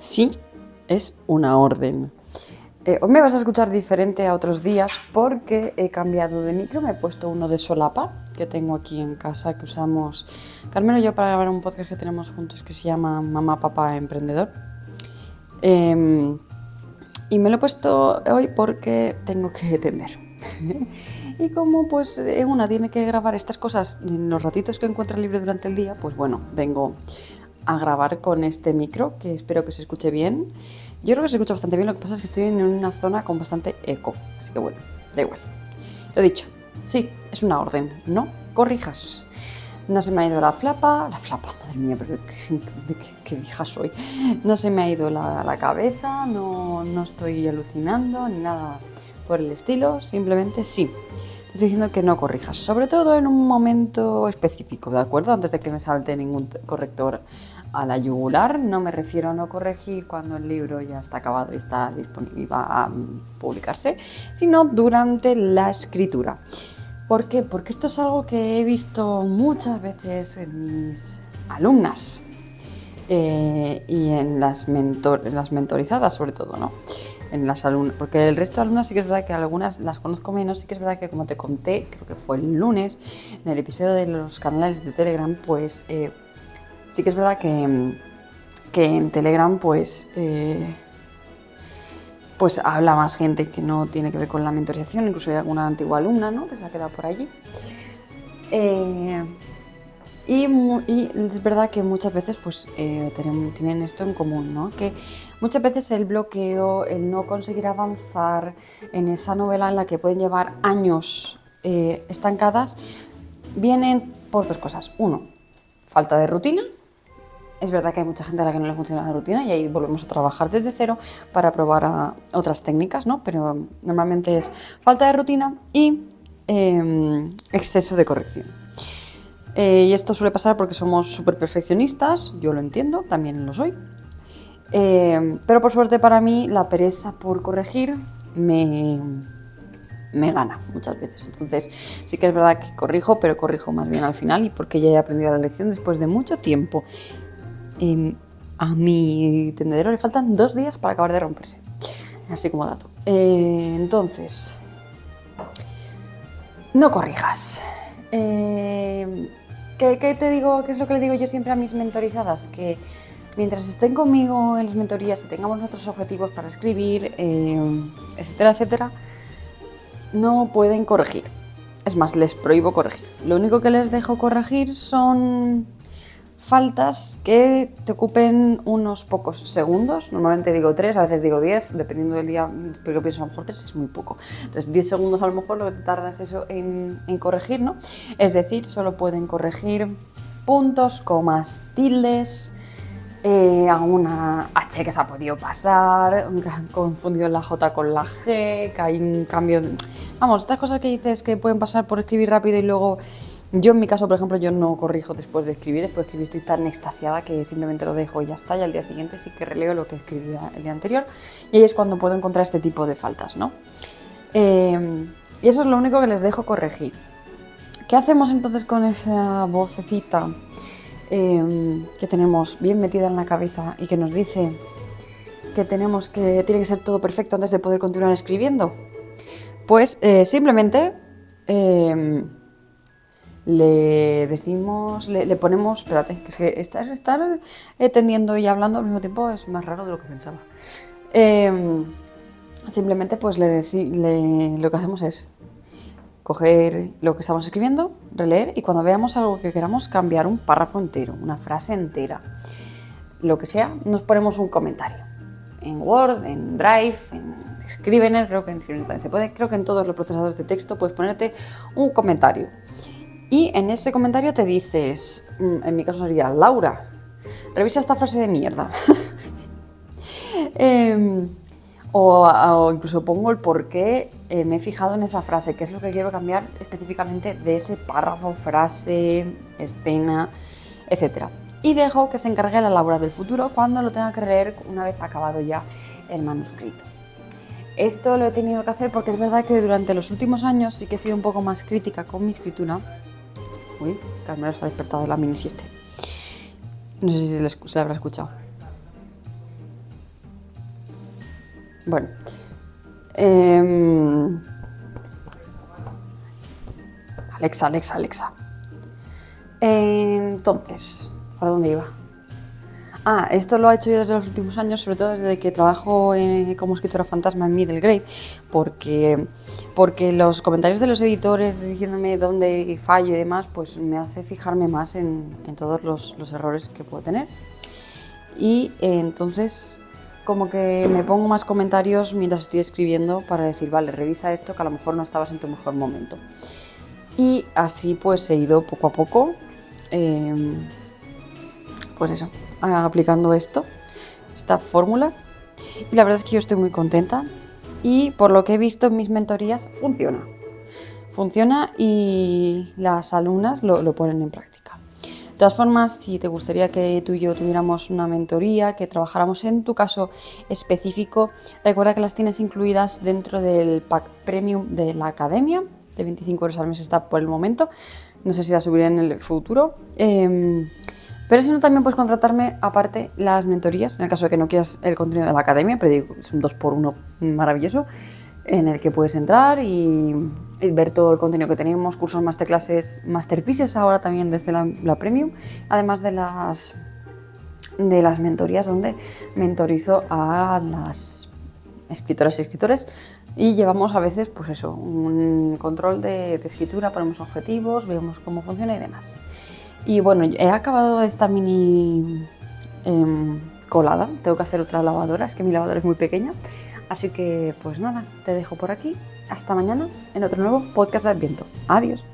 Sí, es una orden. Eh, hoy me vas a escuchar diferente a otros días porque he cambiado de micro, me he puesto uno de solapa que tengo aquí en casa que usamos Carmen y yo para grabar un podcast que tenemos juntos que se llama Mamá, Papá, Emprendedor. Em, y me lo he puesto hoy porque tengo que atender. y como pues eh, una tiene que grabar estas cosas en los ratitos que encuentra libre durante el día, pues bueno, vengo a grabar con este micro que espero que se escuche bien. Yo creo que se escucha bastante bien, lo que pasa es que estoy en una zona con bastante eco, así que bueno, da igual. Lo dicho, sí, es una orden, no corrijas. No se me ha ido la flapa, la flapa, madre mía, pero qué, vieja soy. No se me ha ido la, la cabeza, no, no estoy alucinando ni nada por el estilo, simplemente sí. Estoy diciendo que no corrijas, sobre todo en un momento específico, ¿de acuerdo? Antes de que me salte ningún corrector a la yugular, no me refiero a no corregir cuando el libro ya está acabado y está disponible y va a publicarse, sino durante la escritura. ¿Por qué? Porque esto es algo que he visto muchas veces en mis alumnas eh, y en las mentorizadas sobre todo, ¿no? En las alumnas, porque el resto de alumnas sí que es verdad que algunas las conozco menos, sí que es verdad que como te conté, creo que fue el lunes, en el episodio de los canales de Telegram, pues eh, sí que es verdad que, que en Telegram pues... Eh, pues habla más gente que no tiene que ver con la mentorización, incluso hay alguna antigua alumna ¿no? que se ha quedado por allí. Eh, y, es verdad que muchas veces pues, eh, tienen, esto en común, ¿no? que muchas veces el bloqueo, el no conseguir avanzar en esa novela en la que pueden llevar años eh, estancadas, vienen por dos cosas. Uno, falta de rutina, es verdad que hay mucha gente a la que no le funciona la rutina y ahí volvemos a trabajar desde cero para probar otras técnicas, ¿no? Pero normalmente es falta de rutina y em, exceso de corrección. Eh, y esto suele pasar porque somos súper perfeccionistas, yo lo entiendo, también lo soy. Em, pero por suerte para mí la pereza por corregir me, me gana muchas veces. Entonces sí que es verdad que corrijo, pero corrijo más bien al final y porque ya he aprendido la lección después de mucho tiempo a mi tendedero le faltan dos días para acabar de romperse. Así como dato. Eh, entonces, no corrijas. Eh, ¿qué, te digo? ¿Qué es lo que le digo yo siempre a mis mentorizadas? Que mientras estén conmigo en las mentorías y tengamos nuestros objetivos para escribir, eh, etcétera, etcétera, no pueden corregir. Es más, les prohíbo corregir. Lo único que les dejo corregir son faltas que te ocupen unos pocos segundos. Normalmente digo 3, a veces digo 10, dependiendo del día, pero pienso a lo mejor 3 es muy poco. Entonces 10 segundos a lo mejor lo que te tardas eso en, corregir, ¿no? Es decir, solo pueden corregir puntos, comas, tildes, eh, alguna H que se ha podido pasar, confundido la J con la G, que hay un cambio... Vamos, estas cosas que dices que pueden pasar por escribir rápido y luego yo en mi caso, por ejemplo, yo no corrijo después de escribir, después de escribir estoy tan extasiada que simplemente lo dejo y ya está, y al día siguiente sí que releo lo que escribí el día anterior, y ahí es cuando puedo encontrar este tipo de faltas, ¿no? Em, y eso es lo único que les dejo corregir. ¿Qué hacemos entonces con esa vocecita em, que tenemos bien metida en la cabeza y que nos dice que tenemos que tiene que ser todo perfecto antes de poder continuar escribiendo? Pues eh, simplemente em, le decimos, le, ponemos, espérate, que es que estar, estar tendiendo y hablando al mismo tiempo es más raro de lo que pensaba. Em, simplemente pues le, lo que hacemos es coger lo que estamos escribiendo, releer y cuando veamos algo que queramos cambiar un párrafo entero, una frase entera, lo que sea, nos ponemos un comentario. En Word, en Drive, en Scrivener, creo que en Scrivener también se puede, creo que en todos los procesadores de texto puedes ponerte un comentario. Y en ese comentario te dices, mm, en mi caso sería, Laura, revisa esta frase de mierda. Em, o, incluso pongo el por qué eh, me he fijado en esa frase, qué es lo que quiero cambiar específicamente de ese párrafo, frase, escena, etc. Y dejo que se encargue la Laura del futuro cuando lo tenga que leer una vez acabado ya el manuscrito. Esto lo he tenido que hacer porque es verdad que durante los últimos años sí que he sido un poco más crítica con mi escritura Uy, Carmelo se ha despertado de la mini sieste. No sé si se, le, habrá escuchado. Bueno. Em, Alexa, Alexa, Alexa. Entonces, ¿para dónde iba? Ah, esto lo he hecho yo desde los últimos años, sobre todo desde que trabajo como escritora fantasma en Middle Grade, porque, porque los comentarios de los editores diciéndome dónde fallo y demás, pues me hace fijarme más en, todos los, los, errores que puedo tener. Y entonces como que me pongo más comentarios mientras estoy escribiendo para decir, vale, revisa esto que a lo mejor no estabas en tu mejor momento. Y así pues he ido poco a poco, em, pues eso, aplicando esto, esta fórmula. Y la verdad es que yo estoy muy contenta y por lo que he visto en mis mentorías funciona. Funciona y las alumnas lo, ponen en práctica. De todas formas, si te gustaría que tú y yo tuviéramos una mentoría, que trabajáramos en tu caso específico, recuerda que las tienes incluidas dentro del pack premium de la academia, de 25 euros al mes está por el momento, no sé si la subiré en el futuro. Em, pero si no, también puedes contratarme aparte las mentorías, en el caso de que no quieras el contenido de la academia, pero digo, es un 2 por 1 maravilloso, en el que puedes entrar y, ver todo el contenido que tenemos, cursos, masterclasses, masterpieces ahora también desde la, la Premium, además de las, de las mentorías donde mentorizo a las escritoras y escritores y llevamos a veces, pues eso, un control de, de escritura, ponemos objetivos, vemos cómo funciona y demás. Y bueno, he acabado esta mini em, colada. Tengo que hacer otra lavadora, es que mi lavadora es muy pequeña. Así que, pues nada, te dejo por aquí. Hasta mañana en otro nuevo podcast de Adviento. Adiós.